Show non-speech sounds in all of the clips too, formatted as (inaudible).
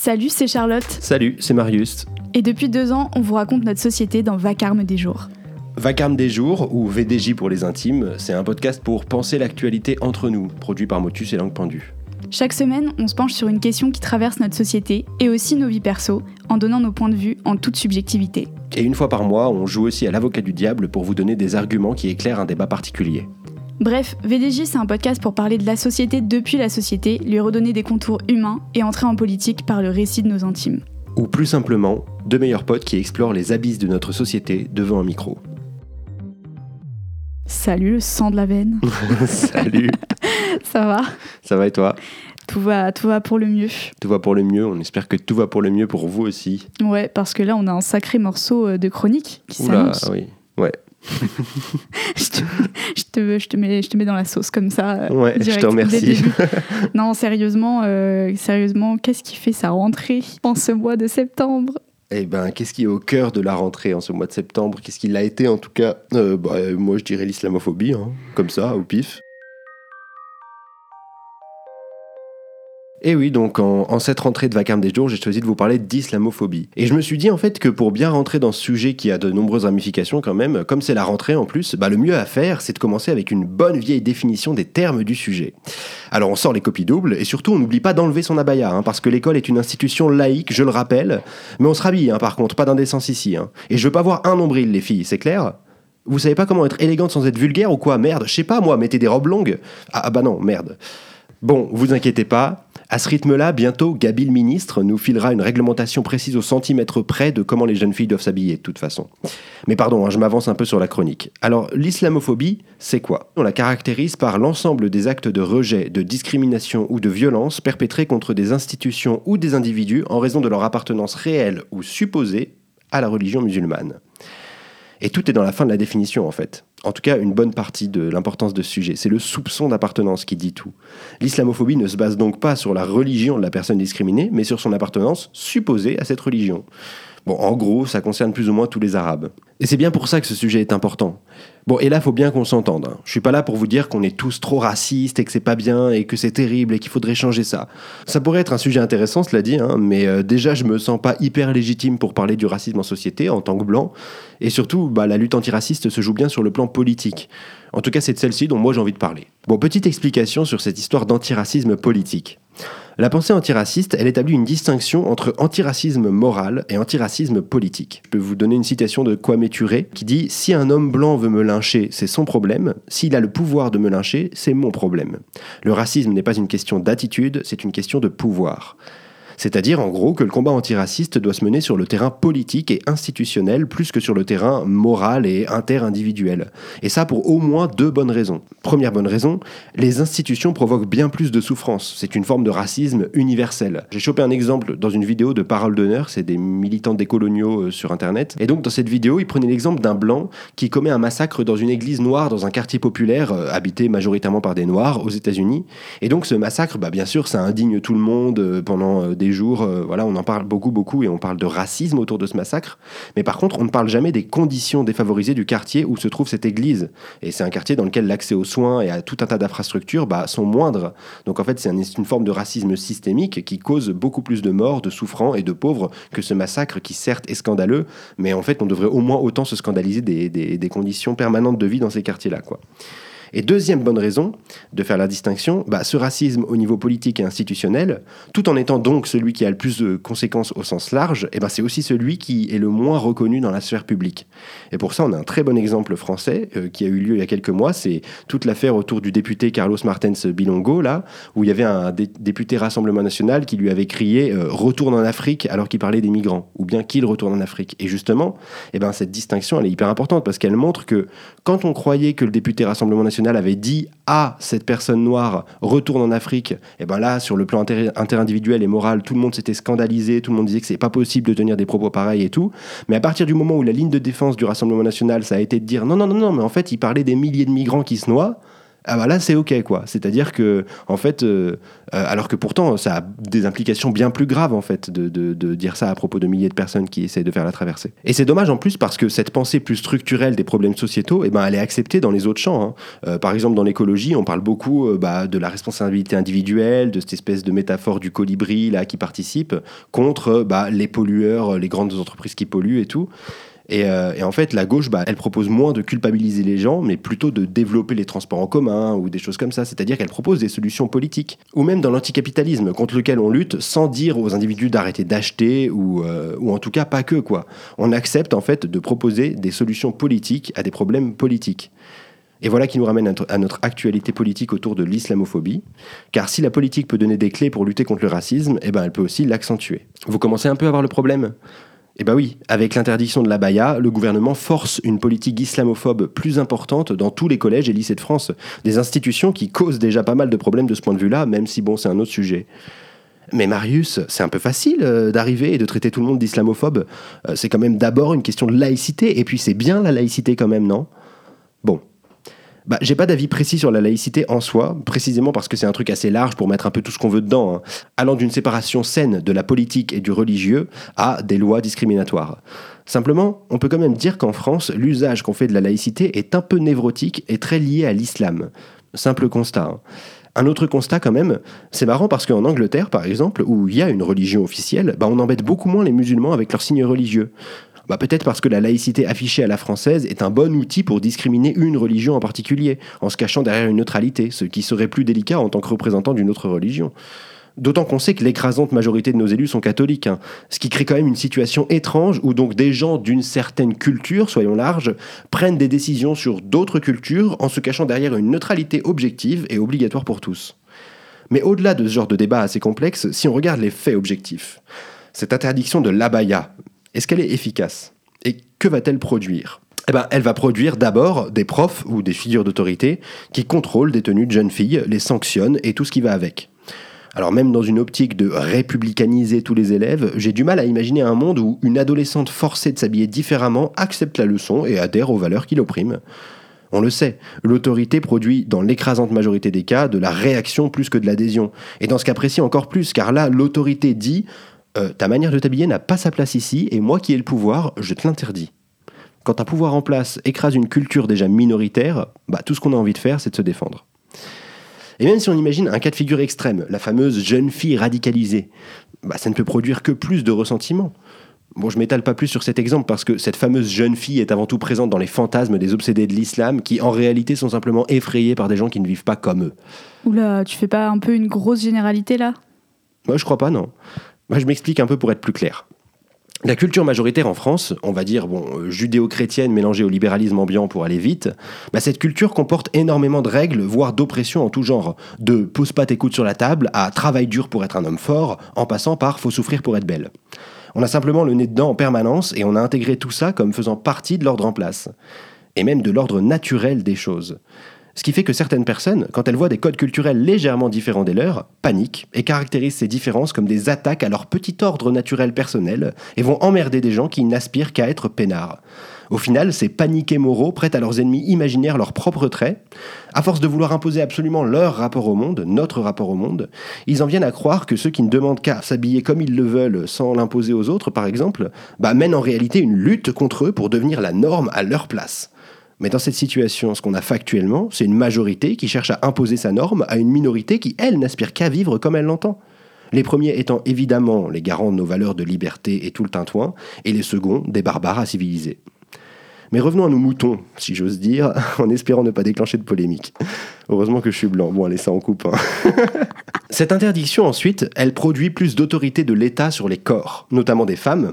Salut, c'est Charlotte. Salut, c'est Marius. Et depuis deux ans, on vous raconte notre société dans Vacarme des jours. Vacarme des jours, ou VDJ pour les intimes, c'est un podcast pour penser l'actualité entre nous, produit par Motus et Langue Pendue. Chaque semaine, on se penche sur une question qui traverse notre société et aussi nos vies perso, en donnant nos points de vue en toute subjectivité. Et une fois par mois, on joue aussi à l'avocat du diable pour vous donner des arguments qui éclairent un débat particulier. Bref, VDJ, c'est un podcast pour parler de la société depuis la société, lui redonner des contours humains et entrer en politique par le récit de nos intimes. Ou plus simplement, deux meilleurs potes qui explorent les abysses de notre société devant un micro. Salut le sang de la veine. (laughs) Salut, (laughs) Ça va? Ça va et toi? Tout va, tout va pour le mieux. Tout va pour le mieux, on espère que tout va pour le mieux pour vous aussi. Ouais, parce que là, on a un sacré morceau euh, de chronique qui s'annonce. oui. Ouais, (laughs) je, te, je, te, je, te mets, je te mets dans la sauce comme ça. euh, ouais je direct, te dès le remercie. (laughs) Non, sérieusement, euh, sérieusement, qu'est-ce qui fait sa rentrée en ce mois de septembre? Eh ben, qu'est-ce qui est au cœur de la rentrée en ce mois de septembre? Qu'est-ce qui l'a été en tout cas? Euh, bah, Moi, je dirais l'islamophobie, hein, comme ça, au pif. Et oui, donc en, en cette rentrée de vacarme des jours, j'ai choisi de vous parler d'islamophobie. Et je me suis dit en fait que pour bien rentrer dans ce sujet qui a de nombreuses ramifications quand même, comme c'est la rentrée en plus, bah, le mieux à faire, c'est de commencer avec une bonne vieille définition des termes du sujet. Alors on sort les copies doubles, et surtout on n'oublie pas d'enlever son abaya, hein, parce que l'école est une institution laïque, je le rappelle, mais on se rhabille hein, par contre, pas d'indécence ici. hein. Et je veux pas voir un nombril les filles, c'est clair? Vous savez pas comment être élégante sans être vulgaire ou quoi? Merde, je sais pas moi, mettez des robes longues. Ah, ah bah non, merde. Bon, vous inquiétez pas, à ce rythme-là, bientôt, Gabi le ministre nous filera une réglementation précise au centimètre près de comment les jeunes filles doivent s'habiller, de toute façon. Mais pardon, hein, je m'avance un peu sur la chronique. Alors, l'islamophobie, c'est quoi? On la caractérise par l'ensemble des actes de rejet, de discrimination ou de violence perpétrés contre des institutions ou des individus en raison de leur appartenance réelle ou supposée à la religion musulmane. Et tout est dans la fin de la définition, en fait. En tout cas, une bonne partie de l'importance de ce sujet. C'est le soupçon d'appartenance qui dit tout. L'islamophobie ne se base donc pas sur la religion de la personne discriminée, mais sur son appartenance supposée à cette religion. En gros, ça concerne plus ou moins tous les Arabes. Et c'est bien pour ça que ce sujet est important. Bon, et là, faut bien qu'on s'entende. hein. Je suis pas là pour vous dire qu'on est tous trop racistes et que c'est pas bien et que c'est terrible et qu'il faudrait changer ça. Ça pourrait être un sujet intéressant, cela dit, hein, mais euh, déjà, je me sens pas hyper légitime pour parler du racisme en société en tant que blanc. Et surtout, bah, la lutte antiraciste se joue bien sur le plan politique. En tout cas, c'est de celle-ci dont moi j'ai envie de parler. Bon, petite explication sur cette histoire d'antiracisme politique. La pensée antiraciste, elle établit une distinction entre antiracisme moral et antiracisme politique. Je peux vous donner une citation de Kwame Ture qui dit Si un homme blanc veut me lyncher, c'est son problème. S'il a le pouvoir de me lyncher, c'est mon problème. Le racisme n'est pas une question d'attitude, c'est une question de pouvoir. C'est-à-dire, en gros, que le combat antiraciste doit se mener sur le terrain politique et institutionnel plus que sur le terrain moral et interindividuel. Et ça pour au moins deux bonnes raisons. Première bonne raison, les institutions provoquent bien plus de souffrance. C'est une forme de racisme universel. J'ai chopé un exemple dans une vidéo de Parole d'honneur, c'est des militants décoloniaux euh, sur Internet. Et donc, dans cette vidéo, ils prenaient l'exemple d'un blanc qui commet un massacre dans une église noire dans un quartier populaire euh, habité majoritairement par des noirs aux États-Unis. Et donc, ce massacre, bah, bien sûr, ça indigne tout le monde euh, pendant euh, des jours. euh, voilà, on en parle beaucoup, beaucoup et on parle de racisme autour de ce massacre. Mais par contre, on ne parle jamais des conditions défavorisées du quartier où se trouve cette église. Et c'est un quartier dans lequel l'accès aux soins et à tout un tas d'infrastructures bah, sont moindres. Donc en fait, c'est un- une forme de racisme systémique qui cause beaucoup plus de morts, de souffrants et de pauvres que ce massacre qui certes est scandaleux, mais en fait, on devrait au moins autant se scandaliser des, des- des conditions permanentes de vie dans ces quartiers-là. quoi. Et deuxième bonne raison de faire la distinction, bah, ce racisme au niveau politique et institutionnel, tout en étant donc celui qui a le plus de conséquences au sens large, eh ben, c'est aussi celui qui est le moins reconnu dans la sphère publique. Et pour ça, on a un très bon exemple français euh, qui a eu lieu il y a quelques mois, c'est toute l'affaire autour du député Carlos Martens Bilongo, là, où il y avait un dé- député Rassemblement National qui lui avait crié euh, Retourne en Afrique alors qu'il parlait des migrants, ou bien qu'il retourne en Afrique. Et justement, eh ben, cette distinction, elle est hyper importante parce qu'elle montre que quand on croyait que le député Rassemblement National avait dit à cette personne noire retourne en Afrique, et ben là, sur le plan inter- interindividuel et moral, tout le monde s'était scandalisé, tout le monde disait que c'est pas possible de tenir des propos pareils et tout. Mais à partir du moment où la ligne de défense du Rassemblement National, ça a été de dire non, non, non, non, mais en fait, il parlait des milliers de migrants qui se noient. Ah bah là c'est ok quoi. C'est-à-dire que en fait, euh, euh, alors que pourtant ça a des implications bien plus graves en fait de, de, dire ça à propos de milliers de personnes qui essaient de faire la traversée. Et c'est dommage en plus parce que cette pensée plus structurelle des problèmes sociétaux, eh ben elle est acceptée dans les autres champs. Hein. Euh, par exemple dans l'écologie, on parle beaucoup bah, de la responsabilité individuelle, de cette espèce de métaphore du colibri là qui participe contre bah, les pollueurs, les grandes entreprises qui polluent et tout. Euh, et, en fait, la gauche, bah, elle propose moins de culpabiliser les gens, mais plutôt de développer les transports en commun ou des choses comme ça. C'est-à-dire qu'elle propose des solutions politiques. Ou même dans l'anticapitalisme, contre lequel on lutte sans dire aux individus d'arrêter d'acheter ou, euh, ou en tout cas pas que, quoi. On accepte en fait de proposer des solutions politiques à des problèmes politiques. Et voilà qui nous ramène à notre actualité politique autour de l'islamophobie. Car si la politique peut donner des clés pour lutter contre le racisme, eh ben elle peut aussi l'accentuer. Vous commencez un peu à voir le problème? Eh bien oui, avec l'interdiction de la baya, le gouvernement force une politique islamophobe plus importante dans tous les collèges et lycées de France. Des institutions qui causent déjà pas mal de problèmes de ce point de vue-là, même si bon, c'est un autre sujet. Mais Marius, c'est un peu facile euh, d'arriver et de traiter tout le monde d'islamophobe. Euh, c'est quand même d'abord une question de laïcité, et puis c'est bien la laïcité quand même, non? Bon, bah, j'ai pas d'avis précis sur la laïcité en soi, précisément parce que c'est un truc assez large pour mettre un peu tout ce qu'on veut dedans, hein. allant d'une séparation saine de la politique et du religieux à des lois discriminatoires. Simplement, on peut quand même dire qu'en France, l'usage qu'on fait de la laïcité est un peu névrotique et très lié à l'islam. Simple constat. Hein. Un autre constat quand même, c'est marrant parce qu'en Angleterre par exemple, où il y a une religion officielle, bah on embête beaucoup moins les musulmans avec leurs signes religieux. Bah, peut-être parce que la laïcité affichée à la française est un bon outil pour discriminer une religion en particulier, en se cachant derrière une neutralité, ce qui serait plus délicat en tant que représentant d'une autre religion. D'autant qu'on sait que l'écrasante majorité de nos élus sont catholiques, hein. ce qui crée quand même une situation étrange où donc des gens d'une certaine culture, soyons larges, prennent des décisions sur d'autres cultures en se cachant derrière une neutralité objective et obligatoire pour tous. Mais au-delà de ce genre de débat assez complexe, si on regarde les faits objectifs, cette interdiction de l'abaya, est-ce qu'elle est efficace Et que va-t-elle produire? Eh ben, elle va produire d'abord des profs ou des figures d'autorité qui contrôlent des tenues de jeunes filles, les sanctionnent et tout ce qui va avec. Alors même dans une optique de républicaniser tous les élèves, j'ai du mal à imaginer un monde où une adolescente forcée de s'habiller différemment accepte la leçon et adhère aux valeurs qui l'oppriment. On le sait, l'autorité produit dans l'écrasante majorité des cas de la réaction plus que de l'adhésion. Et dans ce cas précis encore plus, car là, l'autorité dit euh, ta manière de t'habiller n'a pas sa place ici, et moi qui ai le pouvoir, je te l'interdis. Quand un pouvoir en place écrase une culture déjà minoritaire, bah, tout ce qu'on a envie de faire, c'est de se défendre. Et même si on imagine un cas de figure extrême, la fameuse jeune fille radicalisée, bah, ça ne peut produire que plus de ressentiment. Bon, je m'étale pas plus sur cet exemple parce que cette fameuse jeune fille est avant tout présente dans les fantasmes des obsédés de l'islam qui en réalité sont simplement effrayés par des gens qui ne vivent pas comme eux. Oula, tu fais pas un peu une grosse généralité là? Moi, je crois pas, non. Moi, je m'explique un peu pour être plus clair. La culture majoritaire en France, on va dire bon, euh, judéo-chrétienne mélangée au libéralisme ambiant pour aller vite, bah cette culture comporte énormément de règles, voire d'oppression en tout genre. De pose pas tes coudes sur la table à travail dur pour être un homme fort, en passant par faut souffrir pour être belle. On a simplement le nez dedans en permanence et on a intégré tout ça comme faisant partie de l'ordre en place. Et même de l'ordre naturel des choses. Ce qui fait que certaines personnes, quand elles voient des codes culturels légèrement différents des leurs, paniquent et caractérisent ces différences comme des attaques à leur petit ordre naturel personnel et vont emmerder des gens qui n'aspirent qu'à être peinards. Au final, ces paniqués moraux prêtent à leurs ennemis imaginaires leurs propres traits. À force de vouloir imposer absolument leur rapport au monde, notre rapport au monde, ils en viennent à croire que ceux qui ne demandent qu'à s'habiller comme ils le veulent sans l'imposer aux autres, par exemple, bah, mènent en réalité une lutte contre eux pour devenir la norme à leur place. Mais dans cette situation, ce qu'on a factuellement, c'est une majorité qui cherche à imposer sa norme à une minorité qui, elle, n'aspire qu'à vivre comme elle l'entend. Les premiers étant évidemment les garants de nos valeurs de liberté et tout le tintouin, et les seconds des barbares à civiliser. Mais revenons à nos moutons, si j'ose dire, (laughs) en espérant ne pas déclencher de polémique. Heureusement que je suis blanc. Bon, allez, ça en coupe. Hein. (laughs) Cette interdiction, ensuite, elle produit plus d'autorité de l'État sur les corps, notamment des femmes,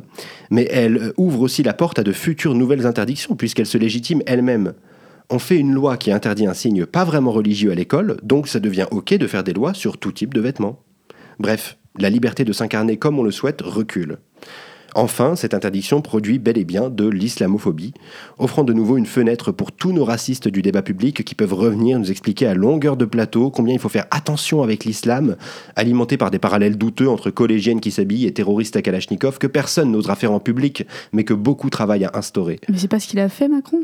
mais elle ouvre aussi la porte à de futures nouvelles interdictions, puisqu'elle se légitime elle-même. On fait une loi qui interdit un signe pas vraiment religieux à l'école, donc ça devient ok de faire des lois sur tout type de vêtements. Bref, la liberté de s'incarner comme on le souhaite recule. Enfin, cette interdiction produit bel et bien de l'islamophobie, offrant de nouveau une fenêtre pour tous nos racistes du débat public qui peuvent revenir nous expliquer à longueur de plateau combien il faut faire attention avec l'islam, alimenté par des parallèles douteux entre collégiennes qui s'habillent et terroristes à Kalachnikov que personne n'osera faire en public, mais que beaucoup travaillent à instaurer. Mais c'est pas ce qu'il a fait, Macron?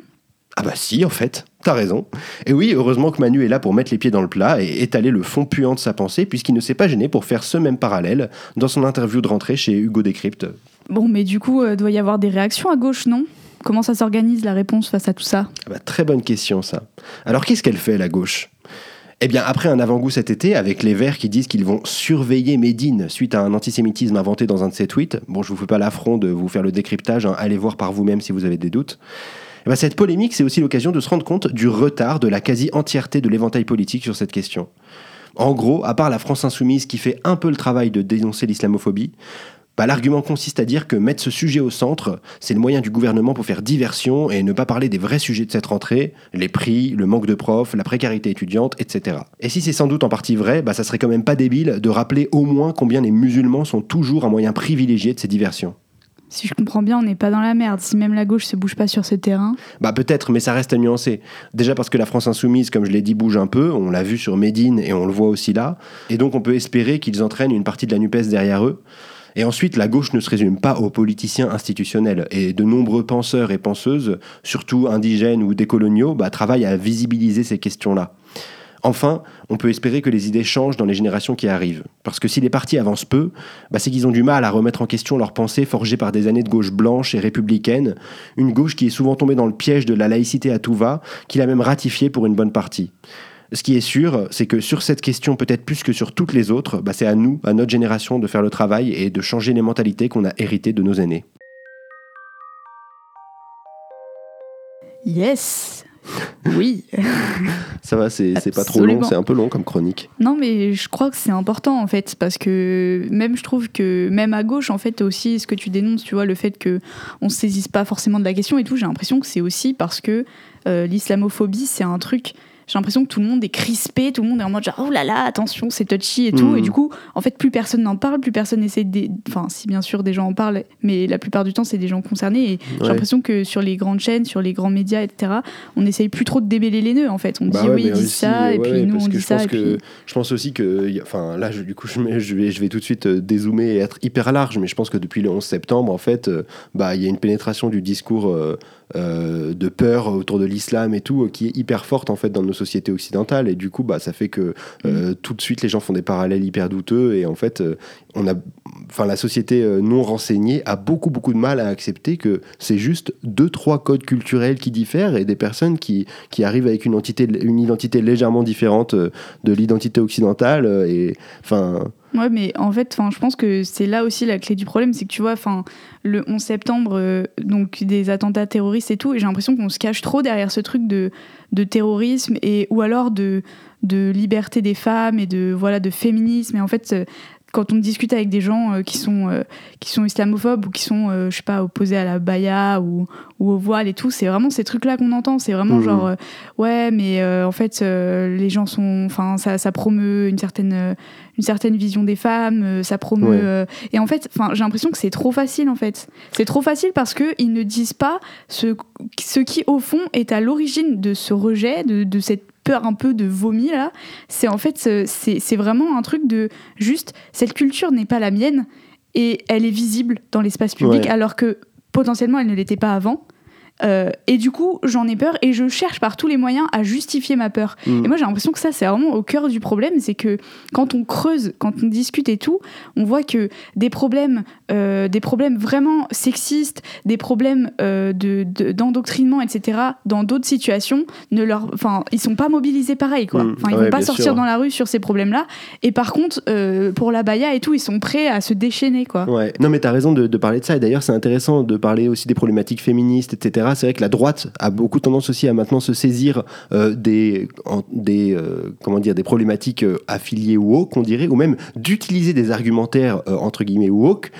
Ah bah si, en fait, t'as raison. Et oui, heureusement que Manu est là pour mettre les pieds dans le plat et étaler le fond puant de sa pensée, puisqu'il ne s'est pas gêné pour faire ce même parallèle dans son interview de rentrée chez Hugo Décrypte. Bon, mais du coup, euh, doit y avoir des réactions à gauche, non? Comment ça s'organise la réponse face à tout ça? Ah bah, Très bonne question, ça. Alors qu'est-ce qu'elle fait, la gauche? Eh bien, après un avant-goût cet été, avec les Verts qui disent qu'ils vont surveiller Médine suite à un antisémitisme inventé dans un de ses tweets, bon, je vous fais pas l'affront de vous faire le décryptage, hein, allez voir par vous-même si vous avez des doutes. Eh ben, cette polémique, c'est aussi l'occasion de se rendre compte du retard de la quasi-entièreté de l'éventail politique sur cette question. En gros, à part la France insoumise qui fait un peu le travail de dénoncer l'islamophobie, bah, l'argument consiste à dire que mettre ce sujet au centre, c'est le moyen du gouvernement pour faire diversion et ne pas parler des vrais sujets de cette rentrée, les prix, le manque de profs, la précarité étudiante, etc. Et si c'est sans doute en partie vrai, bah, ça serait quand même pas débile de rappeler au moins combien les musulmans sont toujours un moyen privilégié de ces diversions. Si je comprends bien, on n'est pas dans la merde. Si même la gauche se bouge pas sur ce terrain. Bah peut-être, mais ça reste à nuancer. Déjà parce que la France insoumise, comme je l'ai dit, bouge un peu. On l'a vu sur Médine et on le voit aussi là. Et donc on peut espérer qu'ils entraînent une partie de la Nupes derrière eux. Et ensuite, la gauche ne se résume pas aux politiciens institutionnels. Et de nombreux penseurs et penseuses, surtout indigènes ou décoloniaux, bah, travaillent à visibiliser ces questions-là. Enfin, on peut espérer que les idées changent dans les générations qui arrivent. Parce que si les partis avancent peu, bah, c'est qu'ils ont du mal à remettre en question leurs pensées forgées par des années de gauche blanche et républicaine, une gauche qui est souvent tombée dans le piège de la laïcité à tout va, qu'il a même ratifié pour une bonne partie. Ce qui est sûr, c'est que sur cette question, peut-être plus que sur toutes les autres, bah, c'est à nous, à notre génération, de faire le travail et de changer les mentalités qu'on a héritées de nos aînés. Yes oui. (laughs) Ça va, c'est pas trop long, c'est un peu long comme chronique. Non, mais je crois que c'est important en fait, parce que même je trouve que même à gauche, en fait, aussi ce que tu dénonces, tu vois, le fait que on se saisisse pas forcément de la question et tout, j'ai l'impression que c'est aussi parce que euh, l'islamophobie, c'est un truc j'ai l'impression que tout le monde est crispé, tout le monde est en mode genre oh là là, attention, c'est touchy et tout. Et mm. du coup, en fait, plus personne n'en parle, plus personne essaie de. Enfin, si bien sûr des gens en parlent, mais la plupart du temps, c'est des gens concernés. Et j'ai l'impression que sur les grandes chaînes, sur les grands médias, etc., on essaye plus trop de démêler les nœuds en fait. On bah dit oui, ils disent ça, et puis nous on dit ça. Que, Je pense aussi que. Enfin, là, je, du coup, je, je, vais, je vais tout de suite euh, dézoomer et être hyper large, mais je pense que depuis le 11 septembre, en fait, euh, bah, il y a une pénétration du discours. Euh, euh, de peur autour de l'islam et tout, euh, qui est hyper forte en fait dans nos sociétés occidentales. Et du coup, bah, ça fait que euh, mm. tout de suite les gens font des parallèles hyper douteux. Et en fait, on a, enfin, la société non renseignée a beaucoup beaucoup de mal à accepter que c'est juste deux trois codes culturels qui diffèrent et des personnes qui, qui arrivent avec une, entité, une identité légèrement différente de l'identité occidentale. Et enfin Ouais, mais en fait, je pense que c'est là aussi la clé du problème, c'est que tu vois, le 11 septembre, euh, donc des attentats terroristes et tout, et j'ai l'impression qu'on se cache trop derrière ce truc de, de terrorisme et ou alors de, de liberté des femmes et de voilà de féminisme. Et en fait, euh, quand on discute avec des gens euh, qui sont euh, qui sont islamophobes ou qui sont euh, je sais pas opposés à la baya ou, ou au voile et tout c'est vraiment ces trucs là qu'on entend. C'est vraiment mmh. genre ouais mais en fait les gens sont enfin ça, ça promeut une certaine une certaine vision des femmes ça promeut et en fait enfin j'ai l'impression que c'est trop facile en fait. C'est trop facile parce que ils ne disent pas ce ce qui au fond est à l'origine de ce rejet de, de cette un peu de vomi là, c'est en fait c'est vraiment un truc de juste cette culture n'est pas la mienne et elle est visible dans l'espace public alors que potentiellement elle ne l'était pas avant. Euh, et du coup, j'en ai peur et je cherche par tous les moyens à justifier ma peur. Mm. Et moi, j'ai l'impression que ça, c'est vraiment au cœur du problème. C'est que quand on creuse, quand on discute et tout, on voit que des problèmes, euh, des problèmes vraiment sexistes, des problèmes euh, d'endoctrinement, etc., dans d'autres situations, ne leur, enfin, ils sont pas mobilisés pareil, quoi. Mm. Enfin, ils vont pas sortir dans la rue sur ces problèmes-là. Et par contre, pour la baya et tout, ils sont prêts à se déchaîner, quoi. Ouais. Non, mais tu as raison de, de, parler de ça. Et d'ailleurs, c'est intéressant de parler aussi des problématiques féministes, etc c'est vrai que la droite a beaucoup tendance aussi à maintenant se saisir euh, des, des, euh, comment dire, des problématiques euh, affiliées woke, on dirait, ou même d'utiliser des argumentaires entre guillemets woke,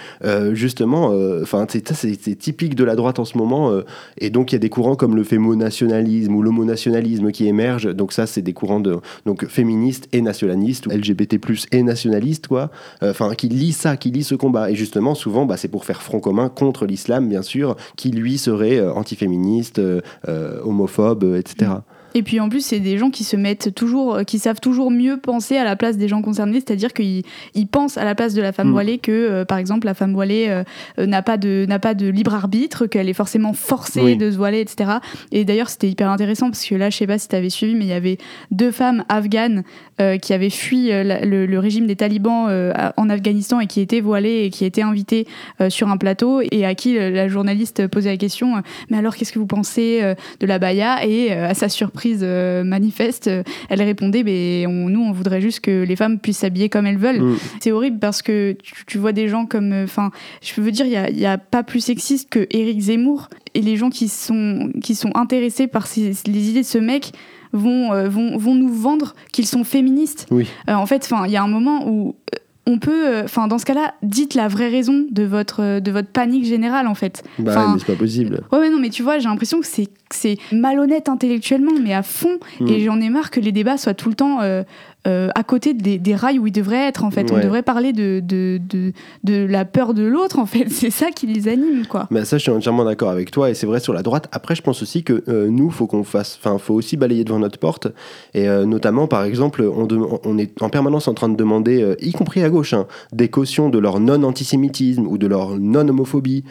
justement. Enfin, c'est typique de la droite en ce moment. et donc, il y a des courants comme le fémonationalisme ou l'homonationalisme qui émergent. Donc, ça, c'est des courants de, donc, féministes et nationalistes, ou LGBT, et nationalistes, quoi. Enfin, qui lisent ça, qui lisent ce combat. Et justement, souvent, bah, c'est pour faire front commun contre l'islam, bien sûr, qui lui serait anti féministe, euh, euh, homophobe, etc. Et puis en plus, c'est des gens qui se mettent toujours, qui savent toujours mieux penser à la place des gens concernés, c'est-à-dire qu'ils ils pensent à la place de la femme Mm. voilée que, euh, par exemple, la femme voilée euh, euh, n'a pas de n'a pas de libre arbitre, qu'elle est forcément forcée Oui. de se voiler, etc. Et d'ailleurs, c'était hyper intéressant parce que là, je sais pas si tu avais suivi, mais il y avait deux femmes afghanes euh, qui avaient fui euh, la- le, le régime des talibans euh, en Afghanistan et qui étaient voilées et qui étaient invitées euh, sur un plateau et à qui euh, la journaliste posait la question euh, mais alors qu'est-ce que vous pensez euh, de la baya? Et euh, à sa surprise euh, manifeste euh, elle répondait mais on- nous on voudrait juste que les femmes puissent s'habiller comme elles veulent Mm. c'est horrible parce que tu, tu vois des gens comme enfin je veux dire il y a, pas plus sexiste que Éric Zemmour et les gens qui sont qui sont intéressés par ces- les idées de ce mec vont euh, vont, vont nous vendre qu'ils sont féministes Oui. euh, en fait, enfin, il y a un moment où euh, on peut, euh, enfin, dans ce cas-là, dites la vraie raison de votre euh, de votre panique générale, en fait. Bah, mais c'est pas possible. Ouais, ouais, non, mais tu vois, j'ai l'impression que c'est que c'est malhonnête intellectuellement, mais à fond. Mm. Et j'en ai marre que les débats soient tout le temps euh, euh, à côté des, des rails où ils devraient être, en fait. On devrait parler de, de, de, de la peur de l'autre, en fait. (laughs) C'est ça qui les anime, quoi. Mais ça, je suis entièrement d'accord avec toi, et c'est vrai sur la droite. Après, je pense aussi que euh, nous, faut qu'on fasse, enfin, faut aussi balayer devant notre porte, et euh, notamment, par exemple, on, est en permanence en train de demander, y compris à gauche, hein, des cautions de leur non-antisémitisme ou de leur non-homophobie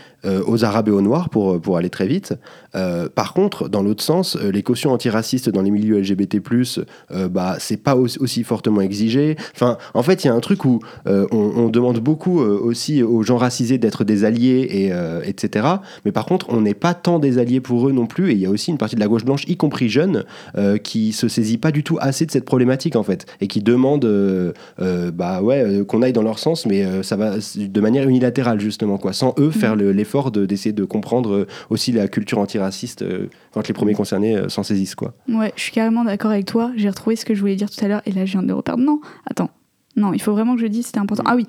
aux Arabes et aux Noirs pour pour aller très vite. Par contre, dans l'autre sens, les cautions antiracistes dans les milieux LGBT+, bah, c'est pas aussi, fortement exigé. Enfin, en fait, il y a un truc où euh, on, demande beaucoup euh, aussi aux gens racisés d'être des alliés, et, euh, etc. Mais par contre, on n'est pas tant des alliés pour eux non plus. Et il y a aussi une partie de la gauche blanche, y compris jeune, qui se saisit pas du tout assez de cette problématique, en fait. Et qui demande bah, ouais, qu'on aille dans leur sens, mais ça va de manière unilatérale, justement, quoi. Sans eux faire le- l'effort de- d'essayer de comprendre aussi la culture antiraciste quand les premiers concernés s'en saisissent, quoi. Ouais, je suis carrément d'accord avec toi. J'ai retrouvé ce que je voulais dire tout à l'heure et là, je viens de le reperdre. Non, attends. Non, il faut vraiment que je dise, c'était important. Ah oui,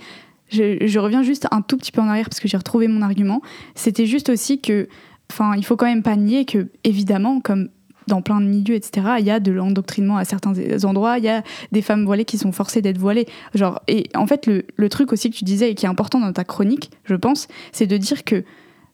je, je reviens juste un tout petit peu en arrière parce que j'ai retrouvé mon argument. C'était juste aussi que, enfin, il faut quand même pas nier que, évidemment, comme dans plein de milieux, etc., il y a de l'endoctrinement à certains endroits, il y a des femmes voilées qui sont forcées d'être voilées. Genre, et en fait, le, le truc aussi que tu disais et qui est important dans ta chronique, je pense, c'est de dire que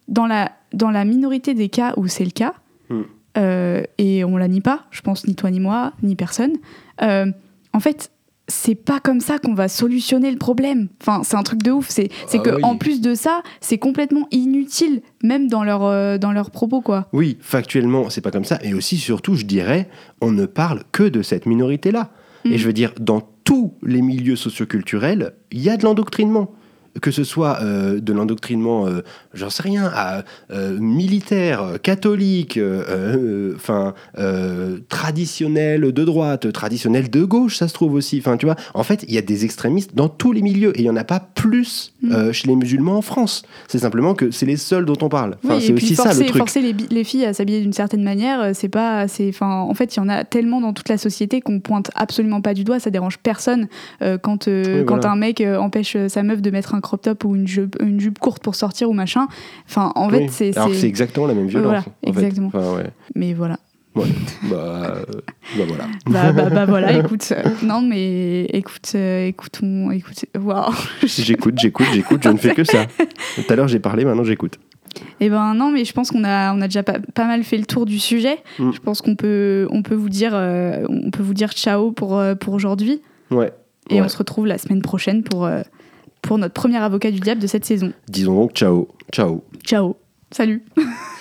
dans la, dans la minorité des cas où c'est le cas, Hmm. euh, et on la nie pas, je pense ni toi ni moi, ni personne, euh, en fait, c'est pas comme ça qu'on va solutionner le problème. Enfin, c'est un truc de ouf. C'est Ah que oui. en plus de ça, c'est complètement inutile, même dans leur euh, dans leurs propos, quoi. Oui, factuellement, c'est pas comme ça. Et aussi, surtout, je dirais, on ne parle que de cette minorité-là. Mm. Et je veux dire, dans tous les milieux socioculturels, il y a de l'endoctrinement. Que ce soit euh, de l'endoctrinement, euh, j'en sais rien, à, euh, militaire, catholique, enfin traditionnel de droite, traditionnel de gauche, ça se trouve aussi. Enfin, tu vois, en fait, il y a des extrémistes dans tous les milieux et il y en a pas plus Mm. chez les musulmans en France. C'est simplement que c'est les seuls dont on parle. Enfin, Oui, c'est aussi forcer, ça le truc. forcer les, filles à s'habiller d'une certaine manière, c'est pas, c'est, enfin, en fait, il y en a tellement dans toute la société qu'on pointe absolument pas du doigt. Ça dérange personne quand Oui, quand voilà. un mec empêche sa meuf de mettre un crop top ou une jupe, une jupe courte pour sortir ou machin. Enfin, en fait, c'est, Alors c'est- exactement la même violence. Voilà, en fait. exactement. Enfin, ouais. mais voilà. Ouais. bah, euh, bah voilà. (laughs) Bah, bah, bah, voilà, (laughs) écoute. euh, non, mais écoute, euh, écoute, on, écoute, waouh. (laughs) J'écoute, j'écoute, j'écoute, je ne fais que ça. Tout à l'heure j'ai parlé, maintenant j'écoute. Eh ben non, mais je pense qu'on a, on a déjà pas, pas mal fait le tour du sujet. Mm. Je pense qu'on peut, on peut vous dire, euh, on peut vous dire ciao pour, pour aujourd'hui. Ouais. Et Ouais. on se retrouve la semaine prochaine pour, pour notre premier avocat du diable de cette saison. Disons donc ciao. Ciao. Ciao. Salut. (laughs)